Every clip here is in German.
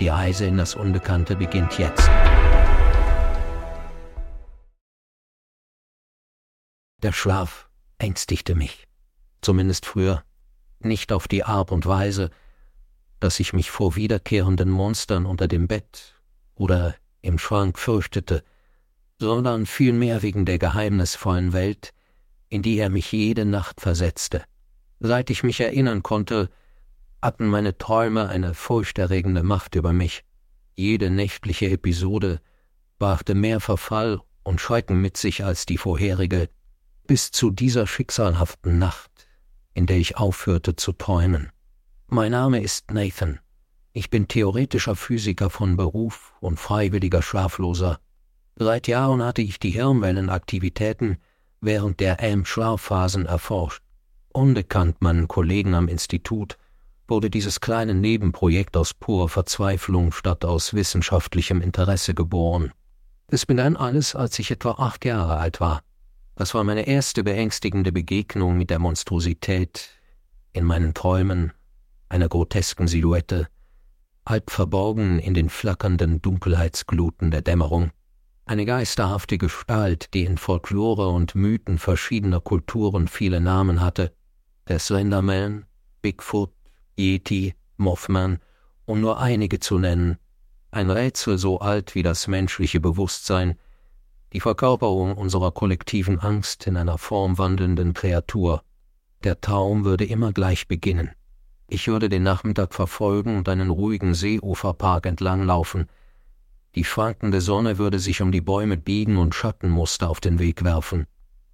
Die Reise in das Unbekannte beginnt jetzt. Der Schlaf ängstigte mich, zumindest früher, nicht auf die Art und Weise, dass ich mich vor wiederkehrenden Monstern unter dem Bett oder im Schrank fürchtete, sondern vielmehr wegen der geheimnisvollen Welt, in die er mich jede Nacht versetzte. Seit ich mich erinnern konnte, hatten meine Träume eine furchterregende Macht über mich. Jede nächtliche Episode brachte mehr Verfall und Schrecken mit sich als die vorherige, bis zu dieser schicksalhaften Nacht, in der ich aufhörte zu träumen. Mein Name ist Nathan. Ich bin theoretischer Physiker von Beruf und freiwilliger Schlafloser. Seit Jahren hatte ich die Hirnwellenaktivitäten während der M-Schlafphasen erforscht. Unbekannt meinen Kollegen am Institut wurde dieses kleine Nebenprojekt aus purer Verzweiflung statt aus wissenschaftlichem Interesse geboren. Es begann alles, als ich etwa acht Jahre alt war. Das war meine erste beängstigende Begegnung mit der Monstrosität in meinen Träumen, einer grotesken Silhouette, halb verborgen in den flackernden Dunkelheitsgluten der Dämmerung. Eine geisterhafte Gestalt, die in Folklore und Mythen verschiedener Kulturen viele Namen hatte. Der Slenderman, Bigfoot, Yeti, Mothman, um nur einige zu nennen, ein Rätsel so alt wie das menschliche Bewusstsein, die Verkörperung unserer kollektiven Angst in einer formwandelnden Kreatur. Der Traum würde immer gleich beginnen. Ich würde den Nachmittag verfolgen und einen ruhigen Seeuferpark entlanglaufen. Die schwankende Sonne würde sich um die Bäume biegen und Schattenmuster auf den Weg werfen.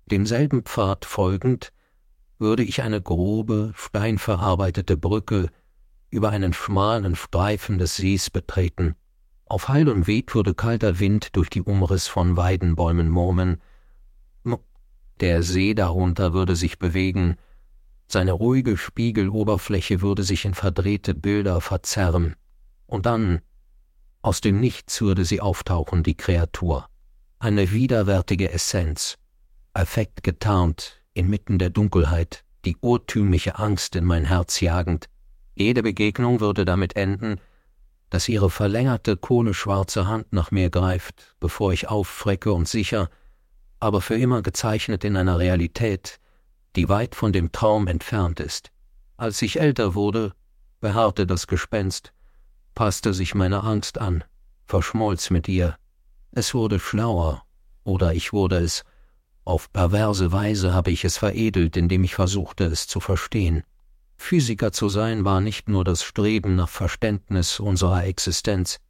Demselben Pfad folgend würde ich eine grobe, steinverarbeitete Brücke über einen schmalen Streifen des Sees betreten. Auf heilem Weg würde kalter Wind durch die Umriss von Weidenbäumen murmeln. Der See darunter würde sich bewegen, seine ruhige Spiegeloberfläche würde sich in verdrehte Bilder verzerren. Und dann, aus dem Nichts würde sie auftauchen, die Kreatur. Eine widerwärtige Essenz, perfekt getarnt, inmitten der Dunkelheit, die urtümliche Angst in mein Herz jagend. Jede Begegnung würde damit enden, dass ihre verlängerte kohleschwarze Hand nach mir greift, bevor ich auffrecke und sicher, aber für immer gezeichnet in einer Realität, die weit von dem Traum entfernt ist. Als ich älter wurde, beharrte das Gespenst, passte sich meiner Angst an, verschmolz mit ihr. Es wurde schlauer, oder ich wurde es, auf perverse Weise habe ich es veredelt, indem ich versuchte, es zu verstehen. Physiker zu sein war nicht nur das Streben nach Verständnis unserer Existenz,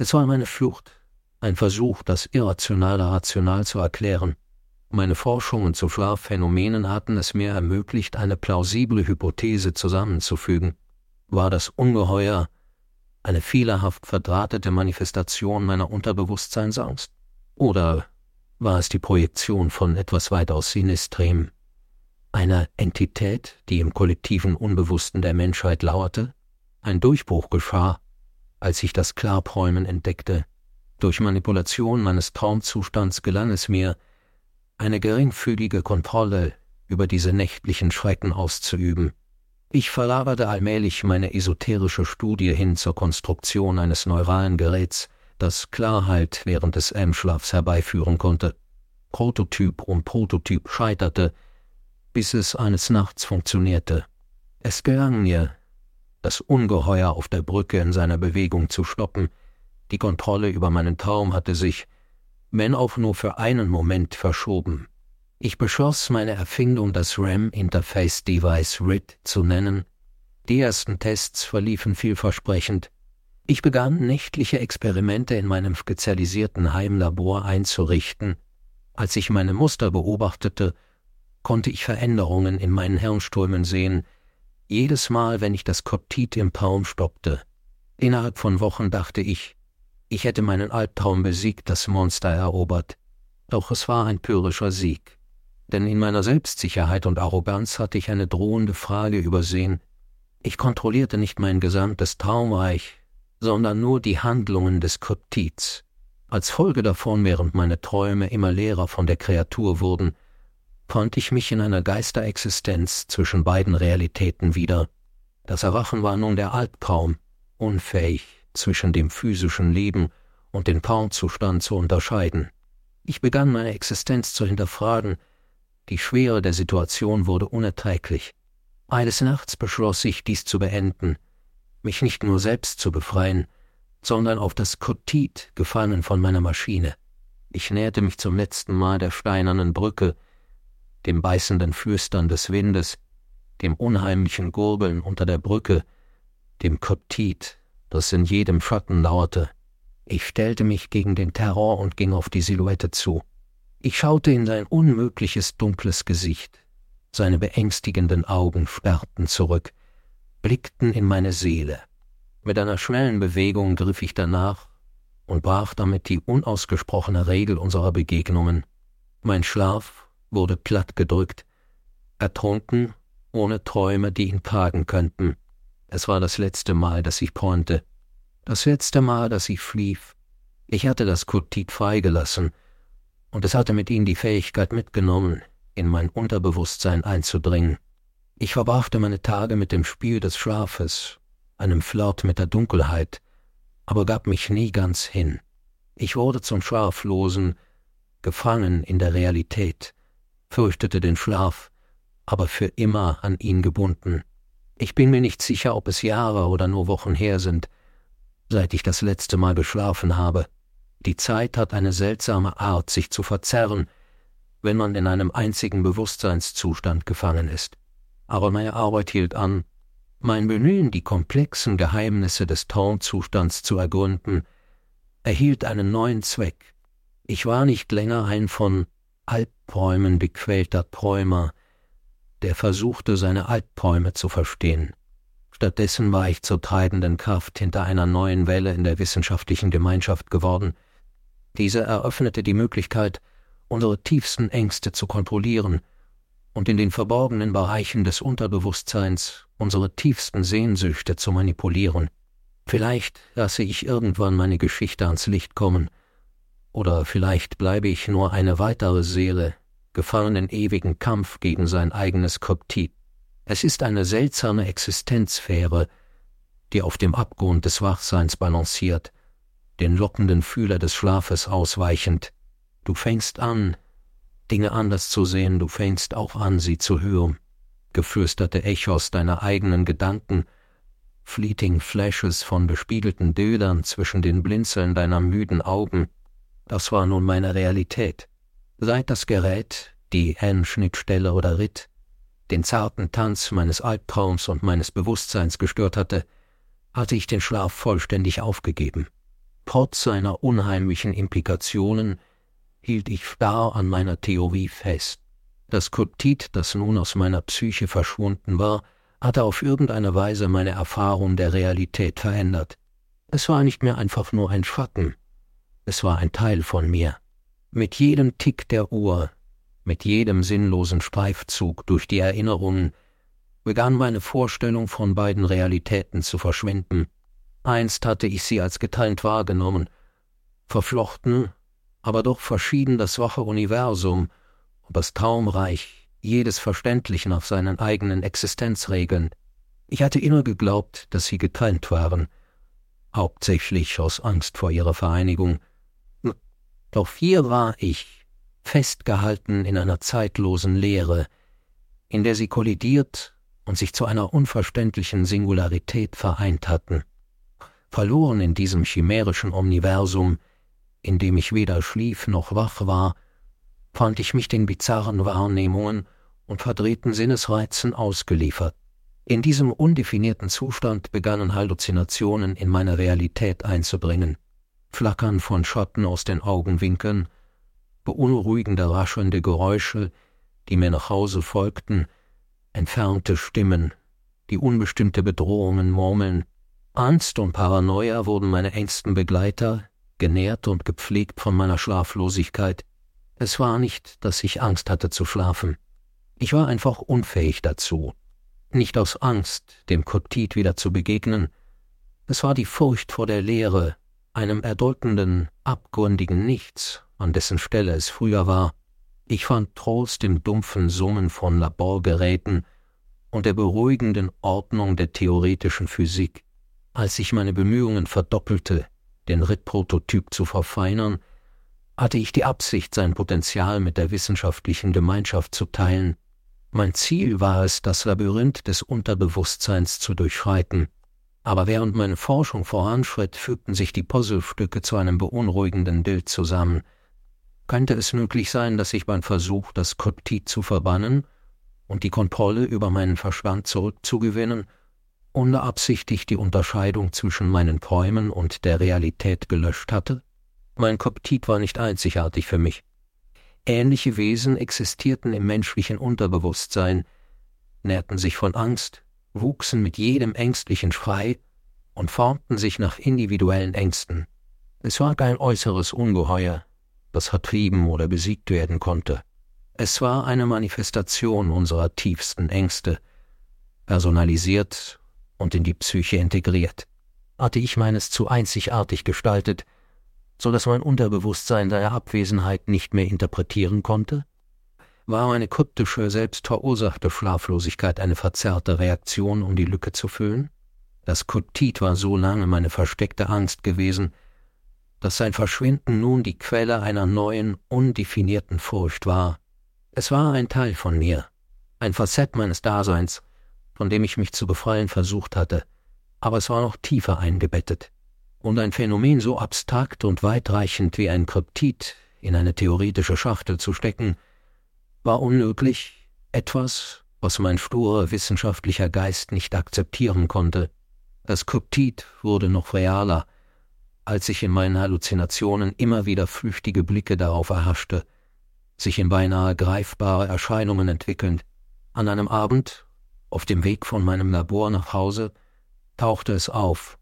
es war meine Flucht, ein Versuch, das Irrationale rational zu erklären. Meine Forschungen zu Schlafphänomenen hatten es mir ermöglicht, eine plausible Hypothese zusammenzufügen. War das Ungeheuer eine fehlerhaft verdrahtete Manifestation meiner Unterbewusstseinsangst? Oder war es die Projektion von etwas weitaus Sinistrem, einer Entität, die im kollektiven Unbewussten der Menschheit lauerte? Ein Durchbruch geschah, als ich das Klarträumen entdeckte. Durch Manipulation meines Traumzustands gelang es mir, eine geringfügige Kontrolle über diese nächtlichen Schrecken auszuüben. Ich verlagerte allmählich meine esoterische Studie hin zur Konstruktion eines neuralen Geräts, das Klarheit während des M-Schlafs herbeiführen konnte. Prototyp um Prototyp scheiterte, bis es eines Nachts funktionierte. Es gelang mir, das Ungeheuer auf der Brücke in seiner Bewegung zu stoppen. Die Kontrolle über meinen Traum hatte sich, wenn auch nur für einen Moment, verschoben. Ich beschloss, meine Erfindung das RAM Interface Device RIT zu nennen. Die ersten Tests verliefen vielversprechend. Ich begann nächtliche Experimente in meinem spezialisierten Heimlabor einzurichten. Als ich meine Muster beobachtete, konnte ich Veränderungen in meinen Hirnströmen sehen, jedes Mal, wenn ich das Koptit im Traum stoppte. Innerhalb von Wochen dachte ich, ich hätte meinen Albtraum besiegt, das Monster erobert. Doch es war ein pyrrhischer Sieg. Denn in meiner Selbstsicherheit und Arroganz hatte ich eine drohende Frage übersehen. Ich kontrollierte nicht mein gesamtes Traumreich, sondern nur die Handlungen des Kryptids. Als Folge davon, während meine Träume immer leerer von der Kreatur wurden, fand ich mich in einer Geisterexistenz zwischen beiden Realitäten wieder. Das Erwachen war nun der Albtraum, unfähig, zwischen dem physischen Leben und dem Traumzustand zu unterscheiden. Ich begann meine Existenz zu hinterfragen, die Schwere der Situation wurde unerträglich. Eines Nachts beschloss ich, dies zu beenden, mich nicht nur selbst zu befreien, sondern auf das Kotit gefangen von meiner Maschine. Ich näherte mich zum letzten Mal der steinernen Brücke, dem beißenden Flüstern des Windes, dem unheimlichen Gurgeln unter der Brücke, dem Koptit, das in jedem Schatten lauerte. Ich stellte mich gegen den Terror und ging auf die Silhouette zu. Ich schaute in sein unmögliches dunkles Gesicht. Seine beängstigenden Augen sperrten zurück, blickten in meine Seele. Mit einer schnellen Bewegung griff ich danach und brach damit die unausgesprochene Regel unserer Begegnungen. Mein Schlaf wurde plattgedrückt, ertrunken, ohne Träume, die ihn tragen könnten. Es war das letzte Mal, dass ich träumte. Das letzte Mal, dass ich schlief. Ich hatte das Kutit freigelassen, und es hatte mit ihm die Fähigkeit mitgenommen, in mein Unterbewusstsein einzudringen. Ich verbrachte meine Tage mit dem Spiel des Schlafes, einem Flirt mit der Dunkelheit, aber gab mich nie ganz hin. Ich wurde zum Schlaflosen, gefangen in der Realität, fürchtete den Schlaf, aber für immer an ihn gebunden. Ich bin mir nicht sicher, ob es Jahre oder nur Wochen her sind, seit ich das letzte Mal geschlafen habe. Die Zeit hat eine seltsame Art, sich zu verzerren, wenn man in einem einzigen Bewusstseinszustand gefangen ist. Aber meine Arbeit hielt an. Mein Bemühen, die komplexen Geheimnisse des Traumzustands zu ergründen, erhielt einen neuen Zweck. Ich war nicht länger ein von Albträumen bequälter Träumer, der versuchte, seine Albträume zu verstehen. Stattdessen war ich zur treibenden Kraft hinter einer neuen Welle in der wissenschaftlichen Gemeinschaft geworden. Diese eröffnete die Möglichkeit, unsere tiefsten Ängste zu kontrollieren und in den verborgenen Bereichen des Unterbewusstseins unsere tiefsten Sehnsüchte zu manipulieren. Vielleicht lasse ich irgendwann meine Geschichte ans Licht kommen, oder vielleicht bleibe ich nur eine weitere Seele, gefangen in ewigen Kampf gegen sein eigenes Kryptid. Es ist eine seltsame Existenzsphäre, die auf dem Abgrund des Wachseins balanciert, den lockenden Fühler des Schlafes ausweichend. Du fängst an, Dinge anders zu sehen, du fängst auch an, sie zu hören. Geflüsterte Echos deiner eigenen Gedanken, fleeting Flashes von bespiegelten Dödern zwischen den Blinzeln deiner müden Augen, das war nun meine Realität. Seit das Gerät, die N-Schnittstelle oder Ritt, den zarten Tanz meines Albtraums und meines Bewusstseins gestört hatte, hatte ich den Schlaf vollständig aufgegeben. Trotz seiner unheimlichen Implikationen hielt ich starr an meiner Theorie fest. Das Kryptid, das nun aus meiner Psyche verschwunden war, hatte auf irgendeine Weise meine Erfahrung der Realität verändert. Es war nicht mehr einfach nur ein Schatten, es war ein Teil von mir. Mit jedem Tick der Uhr, mit jedem sinnlosen Streifzug durch die Erinnerungen, begann meine Vorstellung von beiden Realitäten zu verschwinden. Einst hatte ich sie als geteilt wahrgenommen, verflochten, aber doch verschieden das wache Universum und das Traumreich jedes Verständlichen auf seinen eigenen Existenzregeln. Ich hatte immer geglaubt, dass sie getrennt waren, hauptsächlich aus Angst vor ihrer Vereinigung, doch hier war ich, festgehalten in einer zeitlosen Leere, in der sie kollidiert und sich zu einer unverständlichen Singularität vereint hatten. Verloren in diesem chimärischen Omniversum, in dem ich weder schlief noch wach war, fand ich mich den bizarren Wahrnehmungen und verdrehten Sinnesreizen ausgeliefert. In diesem undefinierten Zustand begannen Halluzinationen in meine Realität einzubringen. Flackern von Schatten aus den Augenwinkeln, beunruhigende raschelnde Geräusche, die mir nach Hause folgten, entfernte Stimmen, die unbestimmte Bedrohungen murmeln. Angst und Paranoia wurden meine engsten Begleiter, genährt und gepflegt von meiner Schlaflosigkeit. Es war nicht, dass ich Angst hatte zu schlafen. Ich war einfach unfähig dazu. Nicht aus Angst, dem Kotit wieder zu begegnen. Es war die Furcht vor der Leere, einem erdrückenden, abgründigen Nichts, an dessen Stelle es früher war. Ich fand Trost im dumpfen Summen von Laborgeräten und der beruhigenden Ordnung der theoretischen Physik. Als ich meine Bemühungen verdoppelte, den Ritt-Prototyp zu verfeinern, hatte ich die Absicht, sein Potenzial mit der wissenschaftlichen Gemeinschaft zu teilen. Mein Ziel war es, das Labyrinth des Unterbewusstseins zu durchschreiten. Aber während meine Forschung voranschritt, fügten sich die Puzzlestücke zu einem beunruhigenden Bild zusammen. Könnte es möglich sein, dass ich beim Versuch, das Koptit zu verbannen und die Kontrolle über meinen Verstand zurückzugewinnen, unbeabsichtigt die Unterscheidung zwischen meinen Träumen und der Realität gelöscht hatte? Mein Koptit war nicht einzigartig für mich. Ähnliche Wesen existierten im menschlichen Unterbewusstsein, nährten sich von Angst, wuchsen mit jedem ängstlichen Schrei und formten sich nach individuellen Ängsten. Es war kein äußeres Ungeheuer, das vertrieben oder besiegt werden konnte. Es war eine Manifestation unserer tiefsten Ängste, personalisiert und in die Psyche integriert. Hatte ich meines zu einzigartig gestaltet, so dass mein Unterbewusstsein seine Abwesenheit nicht mehr interpretieren konnte? War meine kryptische, selbstverursachte Schlaflosigkeit eine verzerrte Reaktion, um die Lücke zu füllen? Das Kryptit war so lange meine versteckte Angst gewesen, dass sein Verschwinden nun die Quelle einer neuen, undefinierten Furcht war. Es war ein Teil von mir, ein Facett meines Daseins, von dem ich mich zu befreien versucht hatte, aber es war noch tiefer eingebettet und ein Phänomen so abstrakt und weitreichend wie ein Kryptit in eine theoretische Schachtel zu stecken, war unmöglich, etwas, was mein sturer wissenschaftlicher Geist nicht akzeptieren konnte. Das Kryptit wurde noch realer, als ich in meinen Halluzinationen immer wieder flüchtige Blicke darauf erhaschte, sich in beinahe greifbare Erscheinungen entwickelnd. An einem Abend, auf dem Weg von meinem Labor nach Hause, tauchte es auf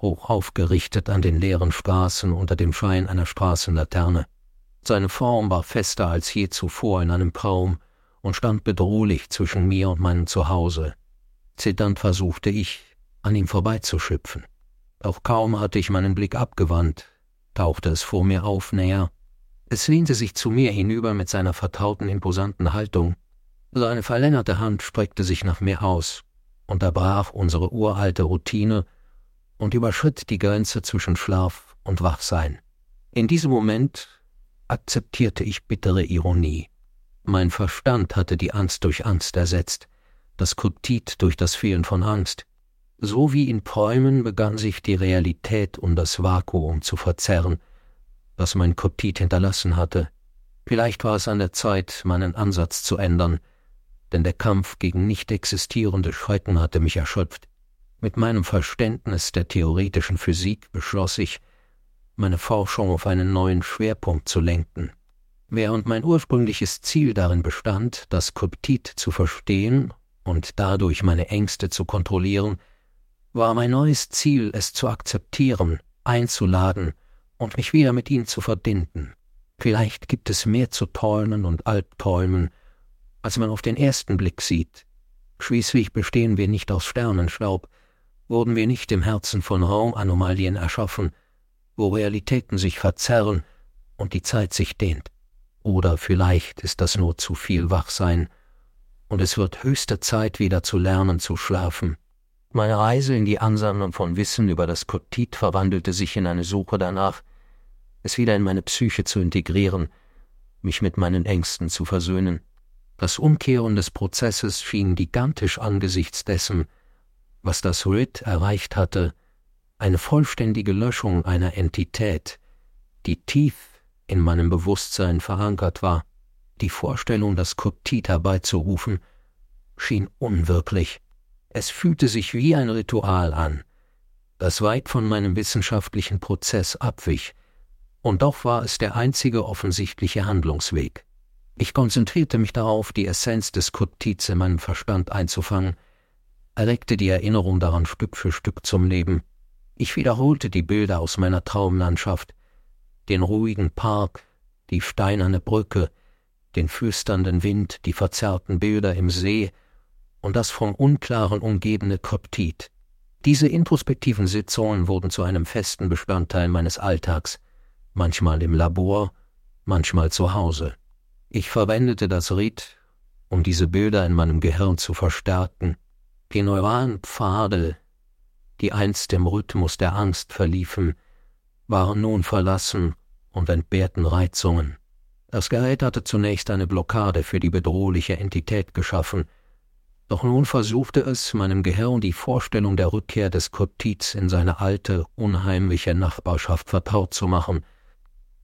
hoch aufgerichtet an den leeren Straßen unter dem Schein einer Straßenlaterne. Seine Form war fester als je zuvor in einem Traum und stand bedrohlich zwischen mir und meinem Zuhause. Zitternd versuchte ich, an ihm vorbeizuschüpfen. Doch kaum hatte ich meinen Blick abgewandt, tauchte es vor mir auf näher. Es lehnte sich zu mir hinüber mit seiner vertrauten, imposanten Haltung. Seine verlängerte Hand streckte sich nach mir aus, unterbrach unsere uralte Routine und überschritt die Grenze zwischen Schlaf und Wachsein. In diesem Moment akzeptierte ich bittere Ironie. Mein Verstand hatte die Angst durch Angst ersetzt, das Kryptit durch das Fehlen von Angst. So wie in Träumen begann sich die Realität um das Vakuum zu verzerren, das mein Kryptit hinterlassen hatte. Vielleicht war es an der Zeit, meinen Ansatz zu ändern, denn der Kampf gegen nicht existierende Schrecken hatte mich erschöpft. Mit meinem Verständnis der theoretischen Physik beschloss ich, meine Forschung auf einen neuen Schwerpunkt zu lenken. Während mein ursprüngliches Ziel darin bestand, das Kryptit zu verstehen und dadurch meine Ängste zu kontrollieren, war mein neues Ziel, es zu akzeptieren, einzuladen und mich wieder mit ihm zu verbinden. Vielleicht gibt es mehr zu träumen und Albträumen, als man auf den ersten Blick sieht. Schließlich bestehen wir nicht aus Sternenstaub, wurden wir nicht im Herzen von Raumanomalien erschaffen, wo Realitäten sich verzerren und die Zeit sich dehnt. Oder vielleicht ist das nur zu viel Wachsein, und es wird höchste Zeit, wieder zu lernen zu schlafen. Meine Reise in die Ansammlung von Wissen über das Kotit verwandelte sich in eine Suche danach, es wieder in meine Psyche zu integrieren, mich mit meinen Ängsten zu versöhnen. Das Umkehren des Prozesses schien gigantisch angesichts dessen, was das RIT erreicht hatte, eine vollständige Löschung einer Entität, die tief in meinem Bewusstsein verankert war. Die Vorstellung, das Kryptit herbeizurufen, schien unwirklich. Es fühlte sich wie ein Ritual an, das weit von meinem wissenschaftlichen Prozess abwich, und doch war es der einzige offensichtliche Handlungsweg. Ich konzentrierte mich darauf, die Essenz des Kryptits in meinem Verstand einzufangen, erweckte die Erinnerung daran Stück für Stück zum Leben Ich wiederholte die Bilder aus meiner Traumlandschaft, den ruhigen Park, die steinerne Brücke, den flüsternden Wind, die verzerrten Bilder im See und das vom Unklaren umgebene Kryptid. Diese introspektiven Sitzungen wurden zu einem festen Bestandteil meines Alltags, manchmal im Labor, manchmal zu Hause. Ich verwendete das Ried, um diese Bilder in meinem Gehirn zu verstärken. Die neuralen Pfade, die einst im Rhythmus der Angst verliefen, waren nun verlassen und entbehrten Reizungen. Das Gerät hatte zunächst eine Blockade für die bedrohliche Entität geschaffen, doch nun versuchte es, meinem Gehirn die Vorstellung der Rückkehr des Kryptids in seine alte, unheimliche Nachbarschaft vertraut zu machen.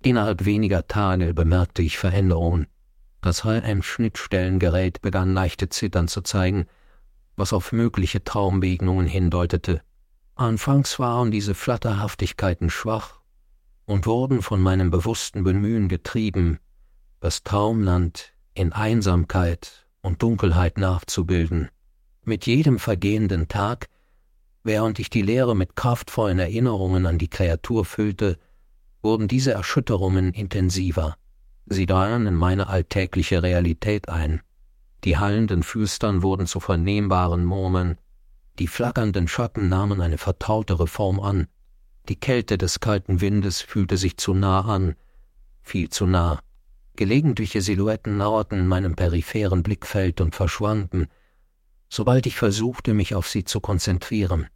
Innerhalb weniger Tage bemerkte ich Veränderungen. Das HM-Schnittstellengerät begann leichte Zittern zu zeigen, was auf mögliche Traumbegegnungen hindeutete. Anfangs waren diese Flatterhaftigkeiten schwach und wurden von meinem bewussten Bemühen getrieben, das Traumland in Einsamkeit und Dunkelheit nachzubilden. Mit jedem vergehenden Tag, während ich die Leere mit kraftvollen Erinnerungen an die Kreatur füllte, wurden diese Erschütterungen intensiver. Sie drangen in meine alltägliche Realität ein. Die hallenden Flüstern wurden zu vernehmbaren Murmeln, die flackernden Schatten nahmen eine vertrautere Form an, die Kälte des kalten Windes fühlte sich zu nah an, viel zu nah. Gelegentliche Silhouetten lauerten in meinem peripheren Blickfeld und verschwanden, sobald ich versuchte, mich auf sie zu konzentrieren.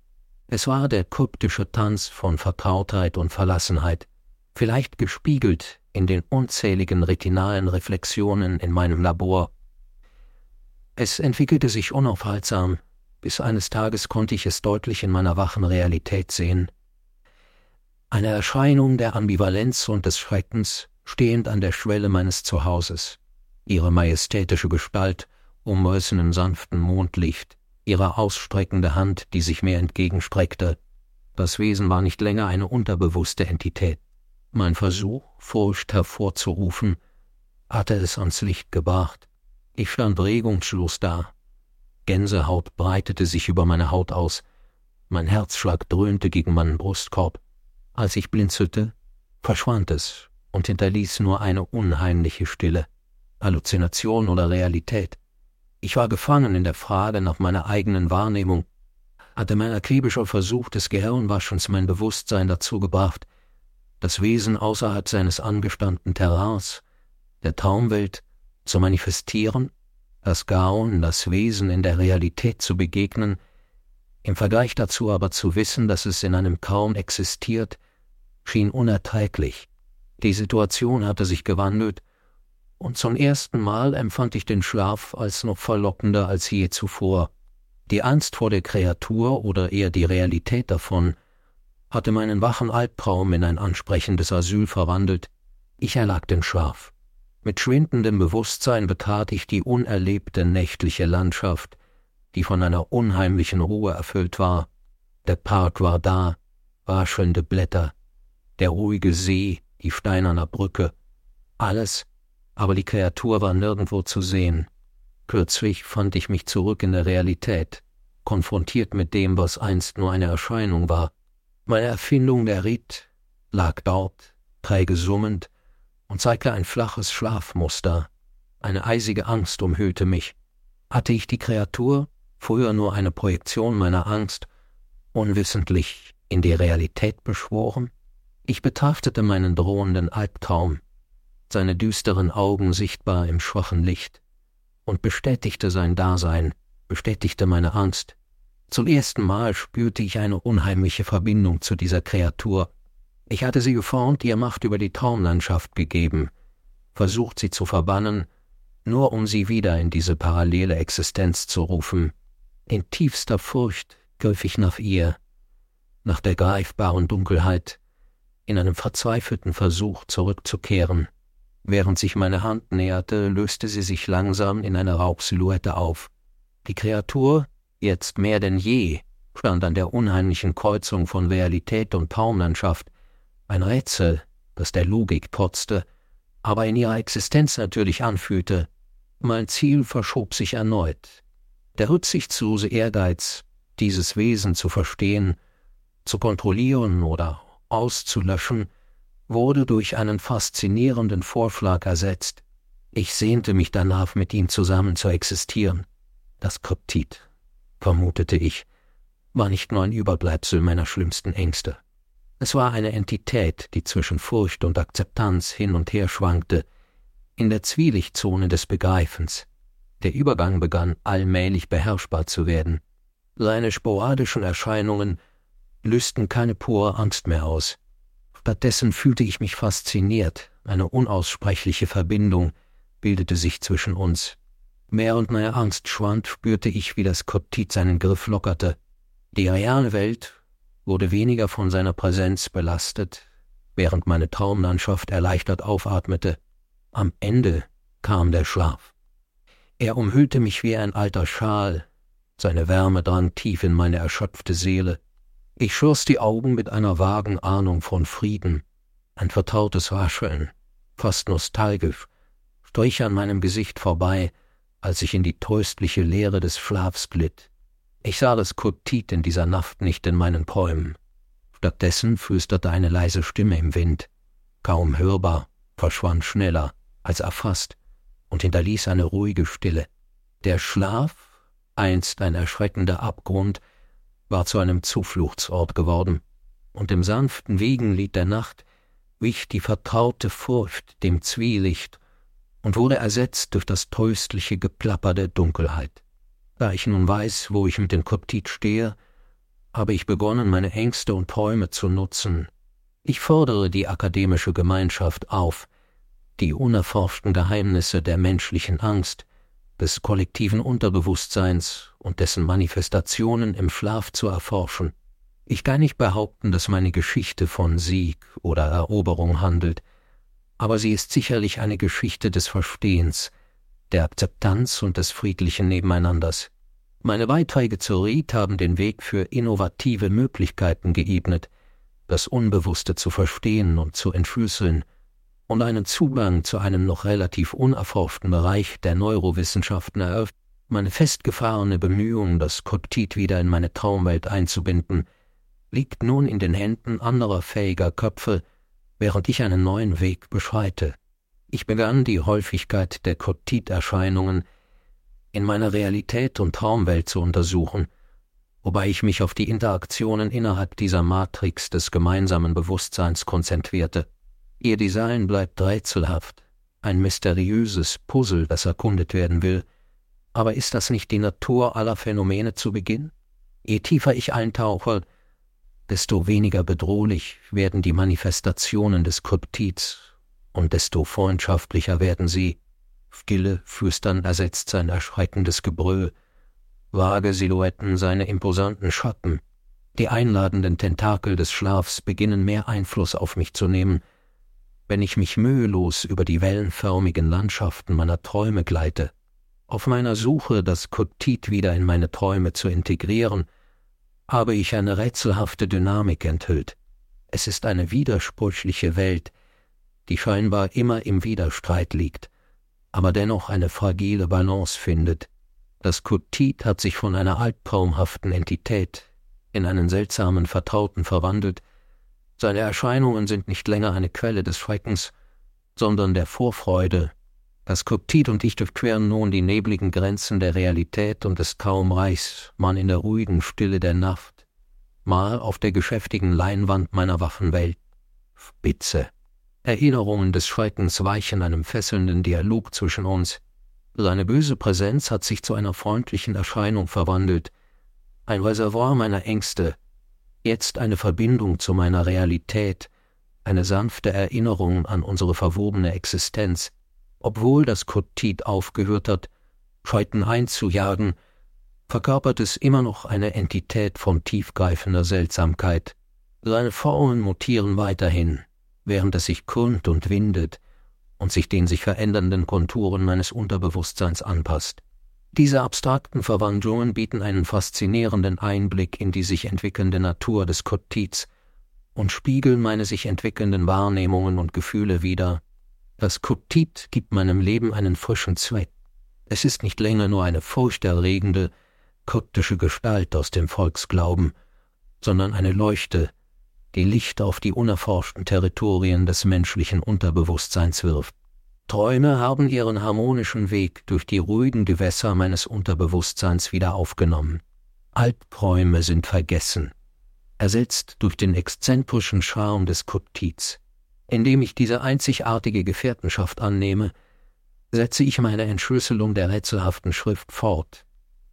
Es war der kryptische Tanz von Vertrautheit und Verlassenheit, vielleicht gespiegelt in den unzähligen retinalen Reflexionen in meinem Labor. Es entwickelte sich unaufhaltsam, bis eines Tages konnte ich es deutlich in meiner wachen Realität sehen. Eine Erscheinung der Ambivalenz und des Schreckens, stehend an der Schwelle meines Zuhauses, ihre majestätische Gestalt umrissen im sanften Mondlicht, ihre ausstreckende Hand, die sich mir entgegenstreckte. Das Wesen war nicht länger eine unterbewusste Entität. Mein Versuch, Furcht hervorzurufen, hatte es ans Licht gebracht. Ich stand regungslos da. Gänsehaut breitete sich über meine Haut aus. Mein Herzschlag dröhnte gegen meinen Brustkorb. Als ich blinzelte, verschwand es und hinterließ nur eine unheimliche Stille, Halluzination oder Realität. Ich war gefangen in der Frage nach meiner eigenen Wahrnehmung, hatte mein akribischer Versuch des Gehirnwaschens mein Bewusstsein dazu gebracht, das Wesen außerhalb seines angestammten Terrains, der Traumwelt, zu manifestieren, das Gaun, das Wesen in der Realität zu begegnen, im Vergleich dazu aber zu wissen, dass es in einem Traum existiert, schien unerträglich. Die Situation hatte sich gewandelt, und zum ersten Mal empfand ich den Schlaf als noch verlockender als je zuvor. Die Angst vor der Kreatur oder eher die Realität davon hatte meinen wachen Albtraum in ein ansprechendes Asyl verwandelt. Ich erlag den Schlaf. Mit schwindendem Bewusstsein betrat ich die unerlebte nächtliche Landschaft, die von einer unheimlichen Ruhe erfüllt war. Der Park war da, raschelnde Blätter, der ruhige See, die steinerne Brücke, alles, aber die Kreatur war nirgendwo zu sehen. Kürzlich fand ich mich zurück in der Realität, konfrontiert mit dem, was einst nur eine Erscheinung war. Meine Erfindung der Ried lag dort, träge summend, und zeigte ein flaches Schlafmuster. Eine eisige Angst umhüllte mich. Hatte ich die Kreatur, früher nur eine Projektion meiner Angst, unwissentlich in die Realität beschworen? Ich betrachtete meinen drohenden Albtraum, seine düsteren Augen sichtbar im schwachen Licht, und bestätigte sein Dasein, bestätigte meine Angst. Zum ersten Mal spürte ich eine unheimliche Verbindung zu dieser Kreatur. Ich hatte sie geformt, ihr Macht über die Traumlandschaft gegeben, versucht sie zu verbannen, nur um sie wieder in diese parallele Existenz zu rufen. In tiefster Furcht griff ich nach ihr, nach der greifbaren Dunkelheit, in einem verzweifelten Versuch zurückzukehren. Während sich meine Hand näherte, löste sie sich langsam in eine Rauchsilhouette auf. Die Kreatur, jetzt mehr denn je, stand an der unheimlichen Kreuzung von Realität und Traumlandschaft, ein Rätsel, das der Logik trotzte, aber in ihrer Existenz natürlich anfühlte. Mein Ziel verschob sich erneut. Der rücksichtslose Ehrgeiz, dieses Wesen zu verstehen, zu kontrollieren oder auszulöschen, wurde durch einen faszinierenden Vorschlag ersetzt. Ich sehnte mich danach, mit ihm zusammen zu existieren. Das Kryptid, vermutete ich, war nicht nur ein Überbleibsel meiner schlimmsten Ängste. Es war eine Entität, die zwischen Furcht und Akzeptanz hin und her schwankte, in der Zwielichtzone des Begreifens. Der Übergang begann allmählich beherrschbar zu werden. Seine sporadischen Erscheinungen lösten keine pure Angst mehr aus. Stattdessen fühlte ich mich fasziniert, eine unaussprechliche Verbindung bildete sich zwischen uns. Während meine Angst schwand, spürte ich, wie das Koptit seinen Griff lockerte. Die reale Welt wurde weniger von seiner Präsenz belastet, während meine Traumlandschaft erleichtert aufatmete. Am Ende kam der Schlaf. Er umhüllte mich wie ein alter Schal, seine Wärme drang tief in meine erschöpfte Seele. Ich schloss die Augen mit einer vagen Ahnung von Frieden, ein vertrautes Rascheln, fast nostalgisch, strich an meinem Gesicht vorbei, als ich in die tröstliche Leere des Schlafs glitt. Ich sah das Kotit in dieser Nacht nicht in meinen Träumen. Stattdessen flüsterte eine leise Stimme im Wind, kaum hörbar, verschwand schneller als erfasst und hinterließ eine ruhige Stille. Der Schlaf, einst ein erschreckender Abgrund, war zu einem Zufluchtsort geworden, und im sanften Wiegenlied der Nacht wich die vertraute Furcht dem Zwielicht und wurde ersetzt durch das tröstliche Geplapper der Dunkelheit. Da ich nun weiß, wo ich mit dem Kryptid stehe, habe ich begonnen, meine Ängste und Träume zu nutzen. Ich fordere die akademische Gemeinschaft auf, die unerforschten Geheimnisse der menschlichen Angst, des kollektiven Unterbewusstseins und dessen Manifestationen im Schlaf zu erforschen. Ich kann nicht behaupten, dass meine Geschichte von Sieg oder Eroberung handelt, aber sie ist sicherlich eine Geschichte des Verstehens, der Akzeptanz und des friedlichen Nebeneinanders. Meine Beiträge zur Ried haben den Weg für innovative Möglichkeiten geebnet, das Unbewusste zu verstehen und zu entschlüsseln und einen Zugang zu einem noch relativ unerforschten Bereich der Neurowissenschaften eröffnet. Meine festgefahrene Bemühung, das Koptit wieder in meine Traumwelt einzubinden, liegt nun in den Händen anderer fähiger Köpfe, während ich einen neuen Weg beschreite. Ich begann die Häufigkeit der Koptiterscheinungen in meiner Realität und Traumwelt zu untersuchen, wobei ich mich auf die Interaktionen innerhalb dieser Matrix des gemeinsamen Bewusstseins konzentrierte. Ihr Design bleibt rätselhaft, ein mysteriöses Puzzle, das erkundet werden will, aber ist das nicht die Natur aller Phänomene zu Beginn? Je tiefer ich eintauche, desto weniger bedrohlich werden die Manifestationen des Kryptids und desto freundschaftlicher werden sie. Stille Flüstern ersetzt sein erschreckendes Gebrüll, vage Silhouetten seine imposanten Schatten. Die einladenden Tentakel des Schlafs beginnen mehr Einfluss auf mich zu nehmen, wenn ich mich mühelos über die wellenförmigen Landschaften meiner Träume gleite. Auf meiner Suche, das Kryptid wieder in meine Träume zu integrieren, habe ich eine rätselhafte Dynamik enthüllt. Es ist eine widersprüchliche Welt, die scheinbar immer im Widerstreit liegt, aber dennoch eine fragile Balance findet. Das Kutit hat sich von einer albtraumhaften Entität in einen seltsamen Vertrauten verwandelt. Seine Erscheinungen sind nicht länger eine Quelle des Schreckens, sondern der Vorfreude. Das Kryptid und ich durchqueren nun die nebligen Grenzen der Realität und des kaum reichs man in der ruhigen Stille der Nacht, mal auf der geschäftigen Leinwand meiner Waffenwelt. Spitze. Erinnerungen des Schreckens weichen einem fesselnden Dialog zwischen uns. Seine böse Präsenz hat sich zu einer freundlichen Erscheinung verwandelt, ein Reservoir meiner Ängste, jetzt eine Verbindung zu meiner Realität, eine sanfte Erinnerung an unsere verwobene Existenz. Obwohl das Kotit aufgehört hat, Scheuten einzujagen, verkörpert es immer noch eine Entität von tiefgreifender Seltsamkeit. Seine Formen mutieren weiterhin, während es sich krümmt und windet und sich den sich verändernden Konturen meines Unterbewusstseins anpasst. Diese abstrakten Verwandlungen bieten einen faszinierenden Einblick in die sich entwickelnde Natur des Kotits und spiegeln meine sich entwickelnden Wahrnehmungen und Gefühle wider, das Koptit gibt meinem Leben einen frischen Zweck. Es ist nicht länger nur eine furchterregende, kryptische Gestalt aus dem Volksglauben, sondern eine Leuchte, die Licht auf die unerforschten Territorien des menschlichen Unterbewusstseins wirft. Träume haben ihren harmonischen Weg durch die ruhigen Gewässer meines Unterbewusstseins wieder aufgenommen. Albträume sind vergessen, ersetzt durch den exzentrischen Charme des Kryptids. Indem ich diese einzigartige Gefährtenschaft annehme, setze ich meine Entschlüsselung der rätselhaften Schrift fort.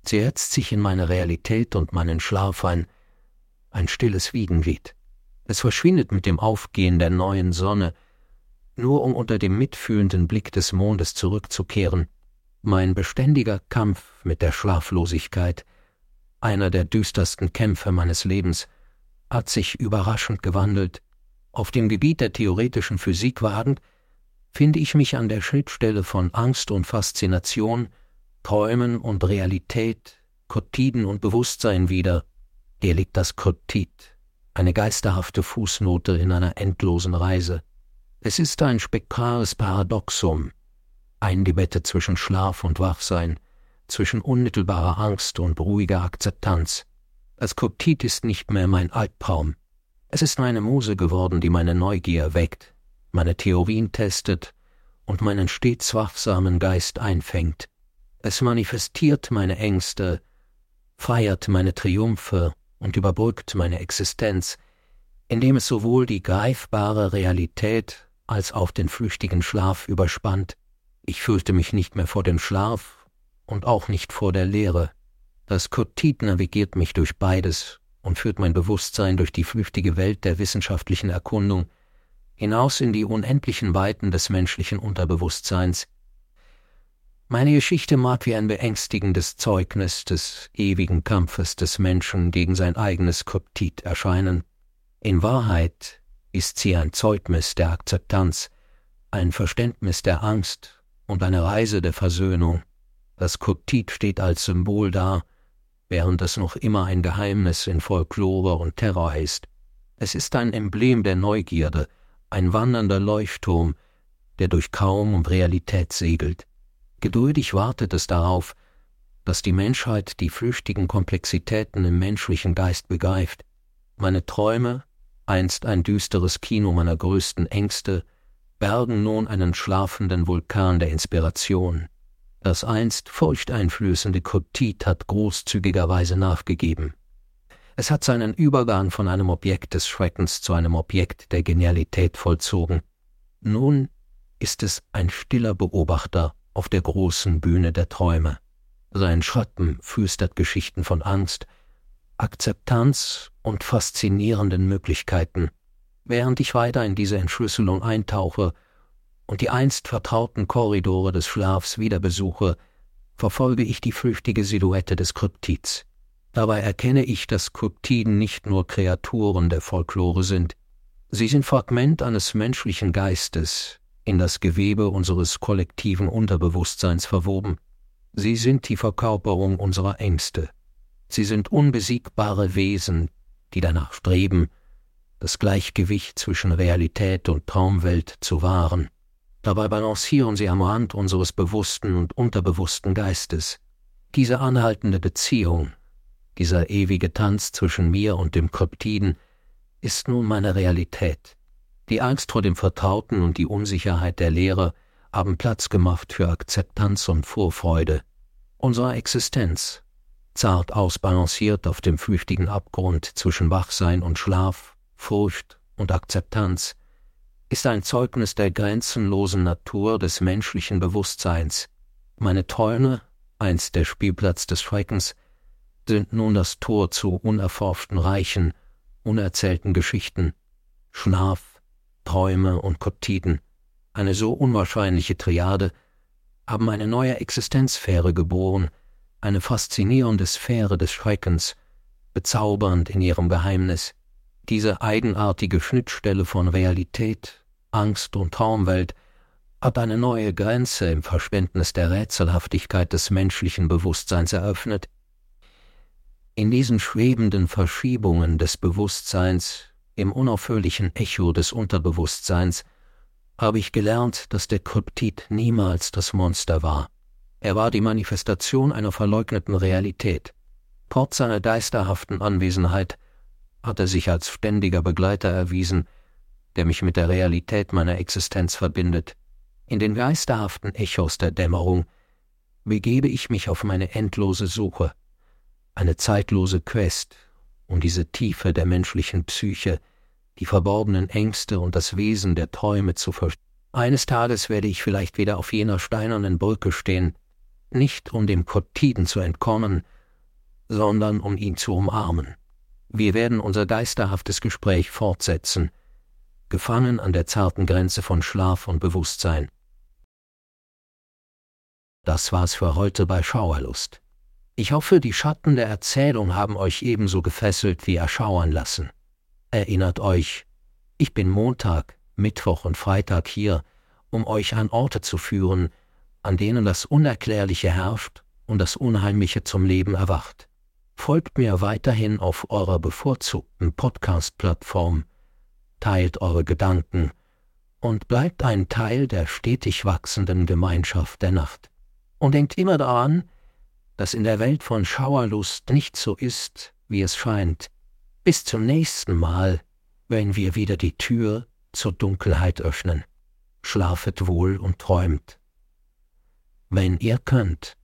Sie setzt sich in meine Realität und meinen Schlaf ein, ein stilles Wiegenlied. Es verschwindet mit dem Aufgehen der neuen Sonne, nur um unter dem mitfühlenden Blick des Mondes zurückzukehren. Mein beständiger Kampf mit der Schlaflosigkeit, einer der düstersten Kämpfe meines Lebens, hat sich überraschend gewandelt. Auf dem Gebiet der theoretischen Physik wagend, finde ich mich an der Schnittstelle von Angst und Faszination, Träumen und Realität, Kotiden und Bewusstsein wieder. Hier liegt das Kryptid, eine geisterhafte Fußnote in einer endlosen Reise. Es ist ein spektrales Paradoxum, eingebettet zwischen Schlaf und Wachsein, zwischen unmittelbarer Angst und ruhiger Akzeptanz. Das Kryptid ist nicht mehr mein Albtraum. Es ist meine Muse geworden, die meine Neugier weckt, meine Theorien testet und meinen stets wachsamen Geist einfängt. Es manifestiert meine Ängste, feiert meine Triumphe und überbrückt meine Existenz, indem es sowohl die greifbare Realität als auf den flüchtigen Schlaf überspannt. Ich fürchte mich nicht mehr vor dem Schlaf und auch nicht vor der Leere. Das Kotit navigiert mich durch beides und führt mein Bewusstsein durch die flüchtige Welt der wissenschaftlichen Erkundung hinaus in die unendlichen Weiten des menschlichen Unterbewusstseins. Meine Geschichte mag wie ein beängstigendes Zeugnis des ewigen Kampfes des Menschen gegen sein eigenes Kryptit erscheinen. In Wahrheit ist sie ein Zeugnis der Akzeptanz, ein Verständnis der Angst und eine Reise der Versöhnung. Das Kryptid steht als Symbol da, während es noch immer ein Geheimnis in Folklore und Terror ist. Es ist ein Emblem der Neugierde, ein wandernder Leuchtturm, der durch Kaum und Realität segelt. Geduldig wartet es darauf, dass die Menschheit die flüchtigen Komplexitäten im menschlichen Geist begreift. Meine Träume, einst ein düsteres Kino meiner größten Ängste, bergen nun einen schlafenden Vulkan der Inspiration. Das einst furchteinflößende Kryptid hat großzügigerweise nachgegeben. Es hat seinen Übergang von einem Objekt des Schreckens zu einem Objekt der Genialität vollzogen. Nun ist es ein stiller Beobachter auf der großen Bühne der Träume. Sein Schatten flüstert Geschichten von Angst, Akzeptanz und faszinierenden Möglichkeiten, während ich weiter in diese Entschlüsselung eintauche und die einst vertrauten Korridore des Schlafs wieder besuche, verfolge ich die flüchtige Silhouette des Kryptids. Dabei erkenne ich, dass Kryptiden nicht nur Kreaturen der Folklore sind, sie sind Fragment eines menschlichen Geistes, in das Gewebe unseres kollektiven Unterbewusstseins verwoben. Sie sind die Verkörperung unserer Ängste, Sie sind unbesiegbare Wesen, die danach streben, das Gleichgewicht zwischen Realität und Traumwelt zu wahren. Dabei balancieren sie am Rand unseres bewussten und unterbewussten Geistes. Diese anhaltende Beziehung, dieser ewige Tanz zwischen mir und dem Kryptiden, ist nun meine Realität. Die Angst vor dem Vertrauten und die Unsicherheit der Lehre haben Platz gemacht für Akzeptanz und Vorfreude. Unsere Existenz, zart ausbalanciert auf dem flüchtigen Abgrund zwischen Wachsein und Schlaf, Furcht und Akzeptanz, ist ein Zeugnis der grenzenlosen Natur des menschlichen Bewusstseins. Meine Träume, einst der Spielplatz des Schreckens, sind nun das Tor zu unerforschten Reichen, unerzählten Geschichten. Schlaf, Träume und Koptiden, eine so unwahrscheinliche Triade, haben eine neue Existenzsphäre geboren, eine faszinierende Sphäre des Schreckens, bezaubernd in ihrem Geheimnis, diese eigenartige Schnittstelle von Realität, Angst und Traumwelt hat eine neue Grenze im Verständnis der Rätselhaftigkeit des menschlichen Bewusstseins eröffnet. In diesen schwebenden Verschiebungen des Bewusstseins, im unaufhörlichen Echo des Unterbewusstseins, habe ich gelernt, dass der Kryptid niemals das Monster war. Er war die Manifestation einer verleugneten Realität. Trotz seiner geisterhaften Anwesenheit hat er sich als ständiger Begleiter erwiesen, der mich mit der Realität meiner Existenz verbindet. In den geisterhaften Echos der Dämmerung begebe ich mich auf meine endlose Suche, eine zeitlose Quest, um diese Tiefe der menschlichen Psyche, die verborgenen Ängste und das Wesen der Träume zu verstehen. Eines Tages werde ich vielleicht wieder auf jener steinernen Brücke stehen, nicht um dem Kotiden zu entkommen, sondern um ihn zu umarmen. Wir werden unser geisterhaftes Gespräch fortsetzen, gefangen an der zarten Grenze von Schlaf und Bewusstsein. Das war's für heute bei Schauerlust. Ich hoffe, die Schatten der Erzählung haben euch ebenso gefesselt wie erschauern lassen. Erinnert euch, ich bin Montag, Mittwoch und Freitag hier, um euch an Orte zu führen, an denen das Unerklärliche herrscht und das Unheimliche zum Leben erwacht. Folgt mir weiterhin auf eurer bevorzugten Podcast-Plattform, teilt eure Gedanken und bleibt ein Teil der stetig wachsenden Gemeinschaft der Nacht. Und denkt immer daran, dass in der Welt von Schauerlust nicht so ist, wie es scheint. Bis zum nächsten Mal, wenn wir wieder die Tür zur Dunkelheit öffnen. Schlafet wohl und träumt. Wenn ihr könnt.